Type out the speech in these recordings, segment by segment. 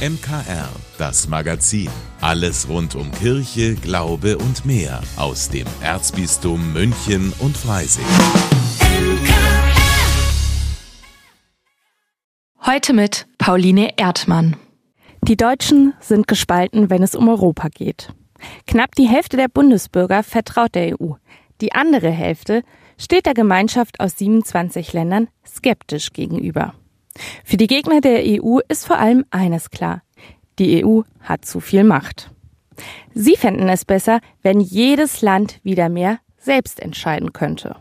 MKR, das Magazin. Alles rund um Kirche, Glaube und mehr aus dem Erzbistum München und Freising. Heute mit Pauline Erdmann. Die Deutschen sind gespalten, wenn es um Europa geht. Knapp die Hälfte der Bundesbürger vertraut der EU. Die andere Hälfte steht der Gemeinschaft aus 27 Ländern skeptisch gegenüber. Für die Gegner der EU ist vor allem eines klar. Die EU hat zu viel Macht. Sie fänden es besser, wenn jedes Land wieder mehr selbst entscheiden könnte.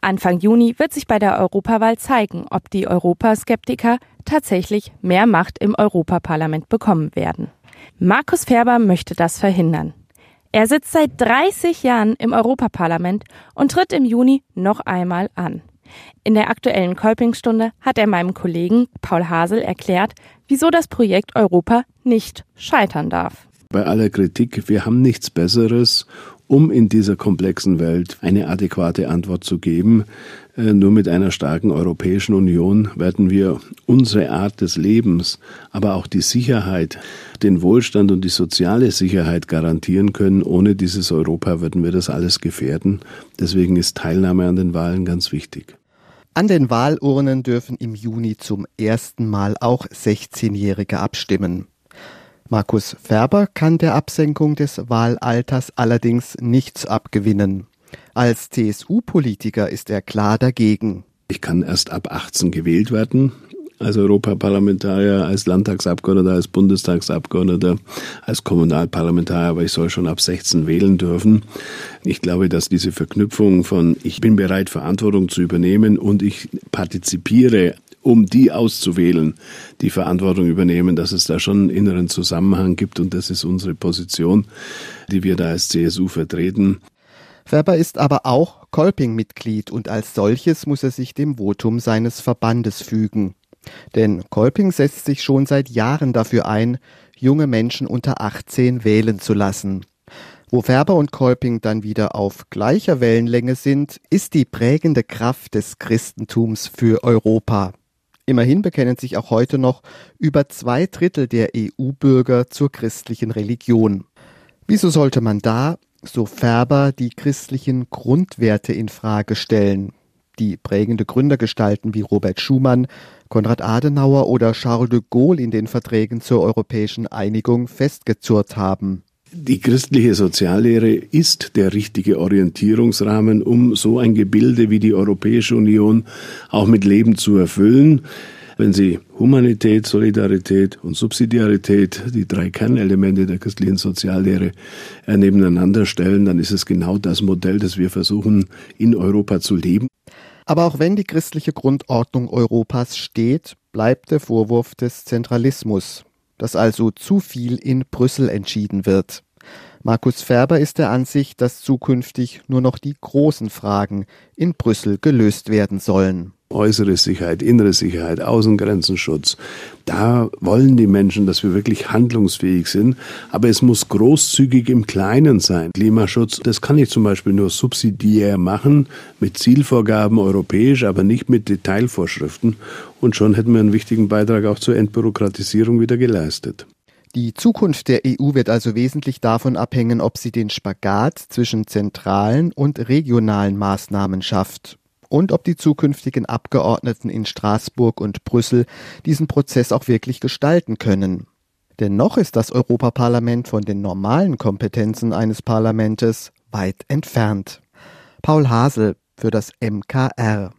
Anfang Juni wird sich bei der Europawahl zeigen, ob die Europaskeptiker tatsächlich mehr Macht im Europaparlament bekommen werden. Markus Ferber möchte das verhindern. Er sitzt seit 30 Jahren im Europaparlament und tritt im Juni noch einmal an. In der aktuellen Kolpingstunde hat er meinem Kollegen Paul Hasel erklärt, wieso das Projekt Europa nicht scheitern darf. Bei aller Kritik, wir haben nichts Besseres, um in dieser komplexen Welt eine adäquate Antwort zu geben. Äh, nur mit einer starken Europäischen Union werden wir unsere Art des Lebens, aber auch die Sicherheit, den Wohlstand und die soziale Sicherheit garantieren können. Ohne dieses Europa würden wir das alles gefährden. Deswegen ist Teilnahme an den Wahlen ganz wichtig. An den Wahlurnen dürfen im Juni zum ersten Mal auch 16-Jährige abstimmen. Markus Ferber kann der Absenkung des Wahlalters allerdings nichts abgewinnen. Als CSU-Politiker ist er klar dagegen. Ich kann erst ab 18 gewählt werden als Europaparlamentarier, als Landtagsabgeordneter, als Bundestagsabgeordneter, als Kommunalparlamentarier, aber ich soll schon ab 16 wählen dürfen. Ich glaube, dass diese Verknüpfung von ich bin bereit, Verantwortung zu übernehmen und ich partizipiere um die auszuwählen, die Verantwortung übernehmen, dass es da schon einen inneren Zusammenhang gibt und das ist unsere Position, die wir da als CSU vertreten. Ferber ist aber auch Kolping-Mitglied und als solches muss er sich dem Votum seines Verbandes fügen. Denn Kolping setzt sich schon seit Jahren dafür ein, junge Menschen unter 18 wählen zu lassen. Wo Ferber und Kolping dann wieder auf gleicher Wellenlänge sind, ist die prägende Kraft des Christentums für Europa. Immerhin bekennen sich auch heute noch über zwei Drittel der EU-Bürger zur christlichen Religion. Wieso sollte man da, so Ferber, die christlichen Grundwerte in Frage stellen, die prägende Gründergestalten wie Robert Schumann, Konrad Adenauer oder Charles de Gaulle in den Verträgen zur europäischen Einigung festgezurrt haben? Die christliche Soziallehre ist der richtige Orientierungsrahmen, um so ein Gebilde wie die Europäische Union auch mit Leben zu erfüllen. Wenn Sie Humanität, Solidarität und Subsidiarität, die drei Kernelemente der christlichen Soziallehre, äh, nebeneinander stellen, dann ist es genau das Modell, das wir versuchen in Europa zu leben. Aber auch wenn die christliche Grundordnung Europas steht, bleibt der Vorwurf des Zentralismus, dass also zu viel in Brüssel entschieden wird. Markus Ferber ist der Ansicht, dass zukünftig nur noch die großen Fragen in Brüssel gelöst werden sollen äußere Sicherheit, innere Sicherheit, Außengrenzenschutz. Da wollen die Menschen, dass wir wirklich handlungsfähig sind. Aber es muss großzügig im Kleinen sein. Klimaschutz, das kann ich zum Beispiel nur subsidiär machen, mit Zielvorgaben europäisch, aber nicht mit Detailvorschriften. Und schon hätten wir einen wichtigen Beitrag auch zur Entbürokratisierung wieder geleistet. Die Zukunft der EU wird also wesentlich davon abhängen, ob sie den Spagat zwischen zentralen und regionalen Maßnahmen schafft und ob die zukünftigen Abgeordneten in Straßburg und Brüssel diesen Prozess auch wirklich gestalten können. Denn noch ist das Europaparlament von den normalen Kompetenzen eines Parlamentes weit entfernt. Paul Hasel für das MKR.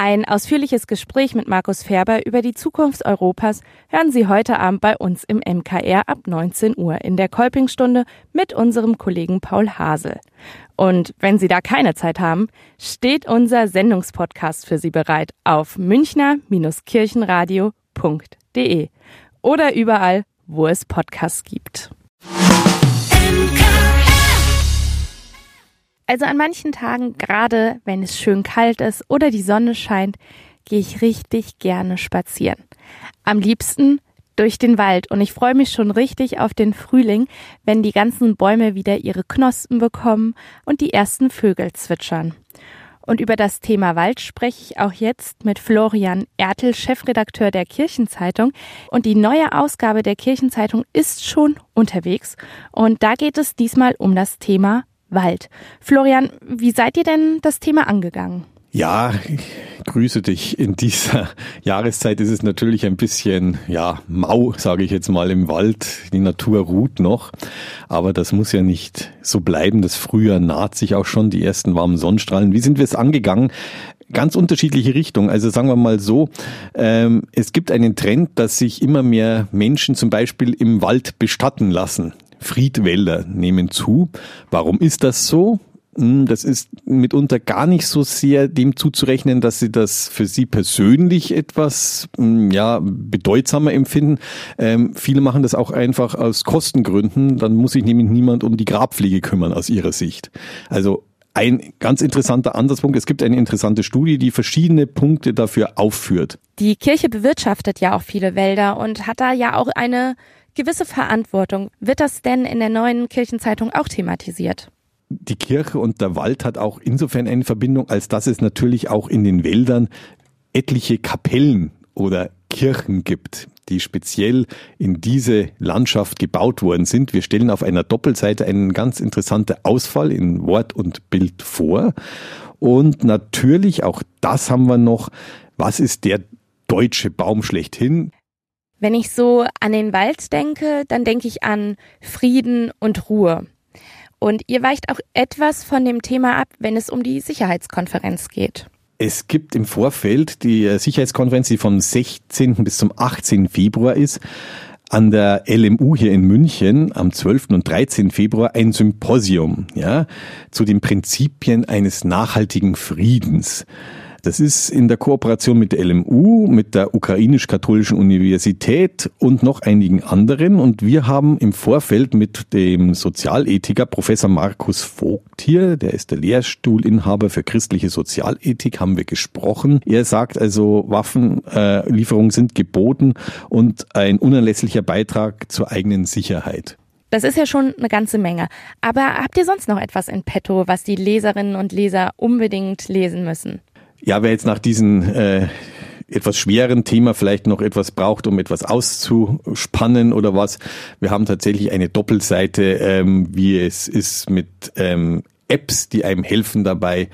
Ein ausführliches Gespräch mit Markus Ferber über die Zukunft Europas hören Sie heute Abend bei uns im MKR ab 19 Uhr in der Kolpingstunde mit unserem Kollegen Paul Hasel. Und wenn Sie da keine Zeit haben, steht unser Sendungspodcast für Sie bereit auf münchner-kirchenradio.de oder überall, wo es Podcasts gibt. Also an manchen Tagen, gerade wenn es schön kalt ist oder die Sonne scheint, gehe ich richtig gerne spazieren. Am liebsten durch den Wald und ich freue mich schon richtig auf den Frühling, wenn die ganzen Bäume wieder ihre Knospen bekommen und die ersten Vögel zwitschern. Und über das Thema Wald spreche ich auch jetzt mit Florian Ertel, Chefredakteur der Kirchenzeitung. Und die neue Ausgabe der Kirchenzeitung ist schon unterwegs. Und da geht es diesmal um das Thema Wald. Florian, wie seid ihr denn das Thema angegangen? Ja, ich grüße dich. In dieser Jahreszeit ist es natürlich ein bisschen, ja, mau, sage ich jetzt mal, im Wald. Die Natur ruht noch. Aber das muss ja nicht so bleiben. Das Frühjahr naht sich auch schon, die ersten warmen Sonnenstrahlen. Wie sind wir es angegangen? Ganz unterschiedliche Richtungen. Also sagen wir mal so, ähm, es gibt einen Trend, dass sich immer mehr Menschen zum Beispiel im Wald bestatten lassen. Friedwälder nehmen zu. Warum ist das so? Hm, das ist mitunter gar nicht so sehr dem zuzurechnen, dass sie das für sie persönlich etwas hm, ja bedeutsamer empfinden. Ähm, viele machen das auch einfach aus Kostengründen. Dann muss sich nämlich niemand um die Grabpflege kümmern aus ihrer Sicht. Also ein ganz interessanter Ansatzpunkt. Es gibt eine interessante Studie, die verschiedene Punkte dafür aufführt. Die Kirche bewirtschaftet ja auch viele Wälder und hat da ja auch eine gewisse Verantwortung. Wird das denn in der neuen Kirchenzeitung auch thematisiert? die Kirche und der Wald hat auch insofern eine Verbindung, als dass es natürlich auch in den Wäldern etliche Kapellen oder Kirchen gibt, die speziell in diese Landschaft gebaut worden sind. Wir stellen auf einer Doppelseite einen ganz interessanten Ausfall in Wort und Bild vor. Und natürlich, auch das haben wir noch, was ist der deutsche Baum schlechthin? Wenn ich so an den Wald denke, dann denke ich an Frieden und Ruhe. Und ihr weicht auch etwas von dem Thema ab, wenn es um die Sicherheitskonferenz geht. Es gibt im Vorfeld die äh, Sicherheitskonferenz, die vom 16. bis zum 18. Februar ist, an der LMU hier in München am 12. und 13. Februar ein Symposium, ja, zu den Prinzipien eines nachhaltigen Friedens. Das ist in der Kooperation mit der LMU, mit der Ukrainisch-Katholischen Universität und noch einigen anderen. Und wir haben im Vorfeld mit dem Sozialethiker Professor Markus Vogt hier, der ist der Lehrstuhlinhaber für christliche Sozialethik, haben wir gesprochen. Er sagt also, Waffenlieferungen sind geboten und ein unerlässlicher Beitrag zur eigenen Sicherheit. Das ist ja schon eine ganze Menge. Aber habt ihr sonst noch etwas in petto, was die Leserinnen und Leser unbedingt lesen müssen? Ja, wer jetzt nach diesem äh, etwas schweren Thema vielleicht noch etwas braucht, um etwas auszuspannen oder was, wir haben tatsächlich eine Doppelseite, ähm, wie es ist mit ähm, Apps, die einem helfen dabei,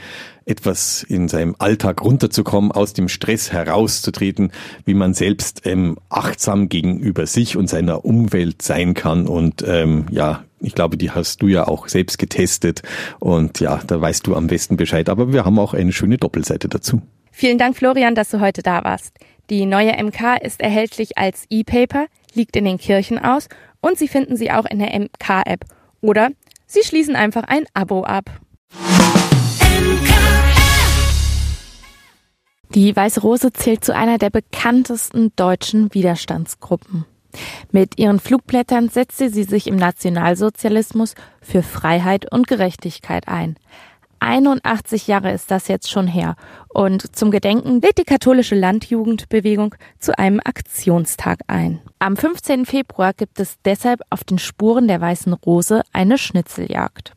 etwas in seinem Alltag runterzukommen, aus dem Stress herauszutreten, wie man selbst ähm, achtsam gegenüber sich und seiner Umwelt sein kann. Und ähm, ja, ich glaube, die hast du ja auch selbst getestet. Und ja, da weißt du am besten Bescheid. Aber wir haben auch eine schöne Doppelseite dazu. Vielen Dank, Florian, dass du heute da warst. Die neue MK ist erhältlich als E-Paper, liegt in den Kirchen aus und Sie finden sie auch in der MK-App. Oder Sie schließen einfach ein Abo ab. Die Weiße Rose zählt zu einer der bekanntesten deutschen Widerstandsgruppen. Mit ihren Flugblättern setzte sie sich im Nationalsozialismus für Freiheit und Gerechtigkeit ein. 81 Jahre ist das jetzt schon her. Und zum Gedenken lädt die katholische Landjugendbewegung zu einem Aktionstag ein. Am 15. Februar gibt es deshalb auf den Spuren der Weißen Rose eine Schnitzeljagd.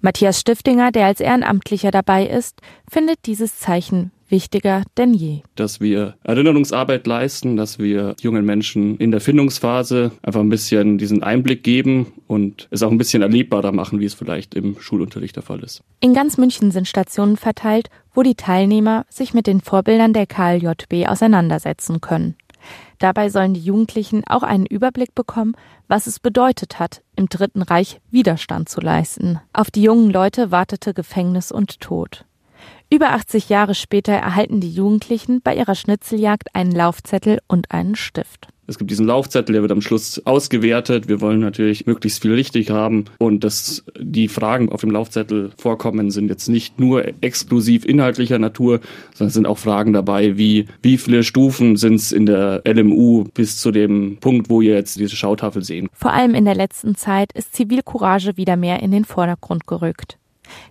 Matthias Stiftinger, der als Ehrenamtlicher dabei ist, findet dieses Zeichen wichtiger denn je. Dass wir Erinnerungsarbeit leisten, dass wir jungen Menschen in der Findungsphase einfach ein bisschen diesen Einblick geben und es auch ein bisschen erlebbarer machen, wie es vielleicht im Schulunterricht der Fall ist. In ganz München sind Stationen verteilt, wo die Teilnehmer sich mit den Vorbildern der KLJB auseinandersetzen können. Dabei sollen die Jugendlichen auch einen Überblick bekommen, was es bedeutet hat, im Dritten Reich Widerstand zu leisten. Auf die jungen Leute wartete Gefängnis und Tod. Über 80 Jahre später erhalten die Jugendlichen bei ihrer Schnitzeljagd einen Laufzettel und einen Stift. Es gibt diesen Laufzettel, der wird am Schluss ausgewertet. Wir wollen natürlich möglichst viel richtig haben und dass die Fragen auf dem Laufzettel vorkommen, sind jetzt nicht nur exklusiv inhaltlicher Natur, sondern es sind auch Fragen dabei, wie wie viele Stufen sind es in der LMU bis zu dem Punkt, wo ihr jetzt diese Schautafel sehen. Vor allem in der letzten Zeit ist Zivilcourage wieder mehr in den Vordergrund gerückt.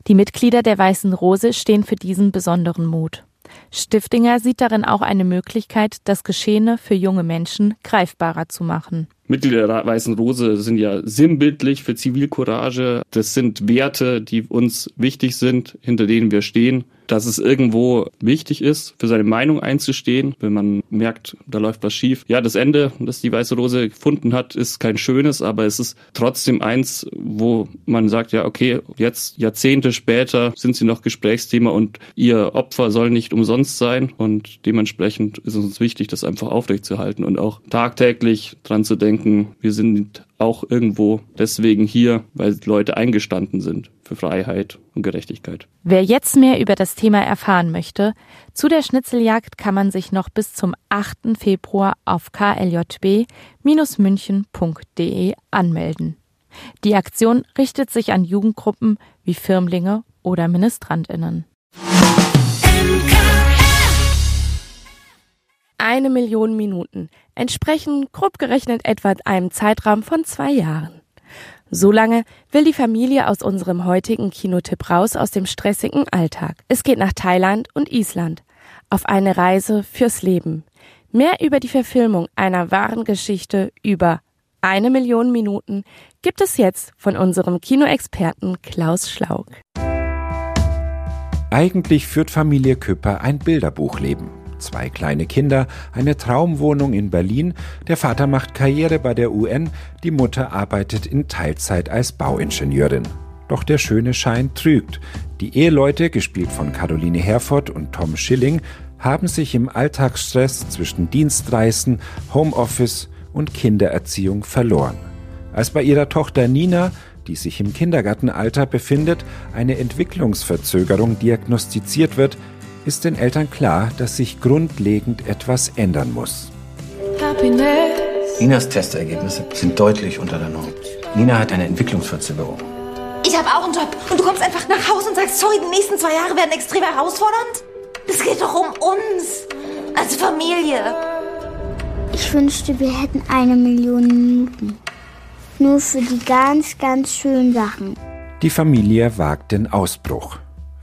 Die Mitglieder der Weißen Rose stehen für diesen besonderen Mut. Stiftinger sieht darin auch eine Möglichkeit, das Geschehene für junge Menschen greifbarer zu machen. Mitglieder der Weißen Rose sind ja sinnbildlich für Zivilcourage. Das sind Werte, die uns wichtig sind, hinter denen wir stehen. Dass es irgendwo wichtig ist, für seine Meinung einzustehen, wenn man merkt, da läuft was schief. Ja, das Ende, das die Weiße Rose gefunden hat, ist kein schönes, aber es ist trotzdem eins, wo man sagt, ja, okay, jetzt Jahrzehnte später sind sie noch Gesprächsthema und ihr Opfer soll nicht umsonst sein und dementsprechend ist es uns wichtig, das einfach aufrechtzuerhalten und auch tagtäglich dran zu denken, wir sind auch irgendwo deswegen hier, weil Leute eingestanden sind für Freiheit und Gerechtigkeit. Wer jetzt mehr über das Thema erfahren möchte, zu der Schnitzeljagd kann man sich noch bis zum 8. Februar auf kljb-münchen.de anmelden. Die Aktion richtet sich an Jugendgruppen wie Firmlinge oder Ministrantinnen. Eine Million Minuten entsprechen grob gerechnet etwa einem Zeitraum von zwei Jahren. So lange will die Familie aus unserem heutigen Kinotipp raus aus dem stressigen Alltag. Es geht nach Thailand und Island auf eine Reise fürs Leben. Mehr über die Verfilmung einer wahren Geschichte über eine Million Minuten gibt es jetzt von unserem Kinoexperten Klaus Schlaug. Eigentlich führt Familie Küpper ein Bilderbuchleben zwei kleine Kinder, eine Traumwohnung in Berlin, der Vater macht Karriere bei der UN, die Mutter arbeitet in Teilzeit als Bauingenieurin. Doch der schöne Schein trügt. Die Eheleute, gespielt von Caroline Herford und Tom Schilling, haben sich im Alltagsstress zwischen Dienstreisen, Homeoffice und Kindererziehung verloren. Als bei ihrer Tochter Nina, die sich im Kindergartenalter befindet, eine Entwicklungsverzögerung diagnostiziert wird, ist den Eltern klar, dass sich grundlegend etwas ändern muss. Ninas Testergebnisse sind deutlich unter der Norm. Nina hat eine Entwicklungsverzögerung. Ich habe auch einen Job und du kommst einfach nach Hause und sagst, sorry, die nächsten zwei Jahre werden extrem herausfordernd? Es geht doch um uns, als Familie. Ich wünschte, wir hätten eine Million Minuten. Nur für die ganz, ganz schönen Sachen. Die Familie wagt den Ausbruch.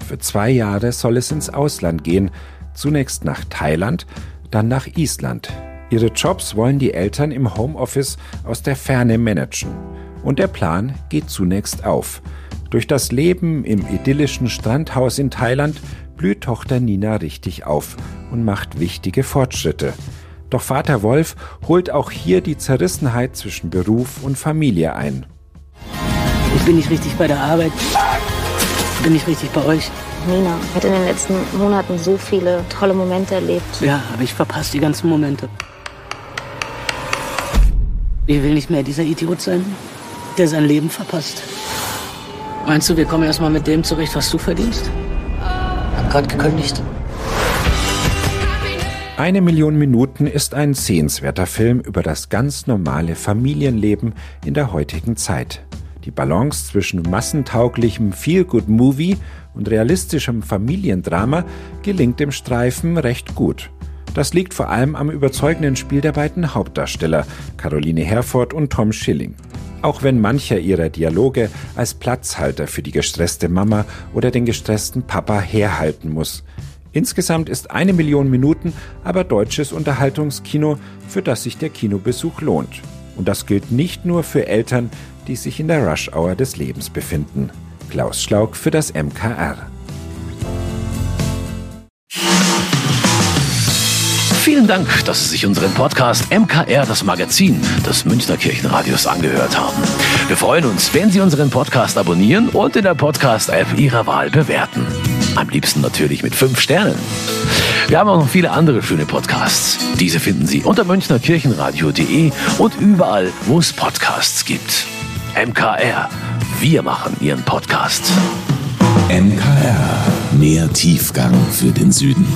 Für zwei Jahre soll es ins Ausland gehen, zunächst nach Thailand, dann nach Island. Ihre Jobs wollen die Eltern im Homeoffice aus der Ferne managen. Und der Plan geht zunächst auf. Durch das Leben im idyllischen Strandhaus in Thailand blüht Tochter Nina richtig auf und macht wichtige Fortschritte. Doch Vater Wolf holt auch hier die Zerrissenheit zwischen Beruf und Familie ein. Ich bin nicht richtig bei der Arbeit bin ich richtig bei euch. Nina hat in den letzten Monaten so viele tolle Momente erlebt. Ja, aber ich verpasse die ganzen Momente. Ich will nicht mehr dieser Idiot sein, der sein Leben verpasst. Meinst du, wir kommen erstmal mit dem zurecht, was du verdienst? Ich hab gerade gekündigt. Eine Million Minuten ist ein sehenswerter Film über das ganz normale Familienleben in der heutigen Zeit. Die Balance zwischen massentauglichem Feel-Good-Movie und realistischem Familiendrama gelingt dem Streifen recht gut. Das liegt vor allem am überzeugenden Spiel der beiden Hauptdarsteller, Caroline Herford und Tom Schilling. Auch wenn mancher ihrer Dialoge als Platzhalter für die gestresste Mama oder den gestressten Papa herhalten muss. Insgesamt ist eine Million Minuten aber deutsches Unterhaltungskino, für das sich der Kinobesuch lohnt. Und das gilt nicht nur für Eltern, die sich in der Rush-Hour des Lebens befinden. Klaus Schlaug für das MKR. Vielen Dank, dass Sie sich unseren Podcast MKR, das Magazin des Münchner Kirchenradios, angehört haben. Wir freuen uns, wenn Sie unseren Podcast abonnieren und in der Podcast-App Ihrer Wahl bewerten. Am liebsten natürlich mit fünf Sternen. Wir haben auch noch viele andere schöne Podcasts. Diese finden Sie unter münchnerkirchenradio.de und überall, wo es Podcasts gibt. MKR. Wir machen Ihren Podcast. MKR. Mehr Tiefgang für den Süden.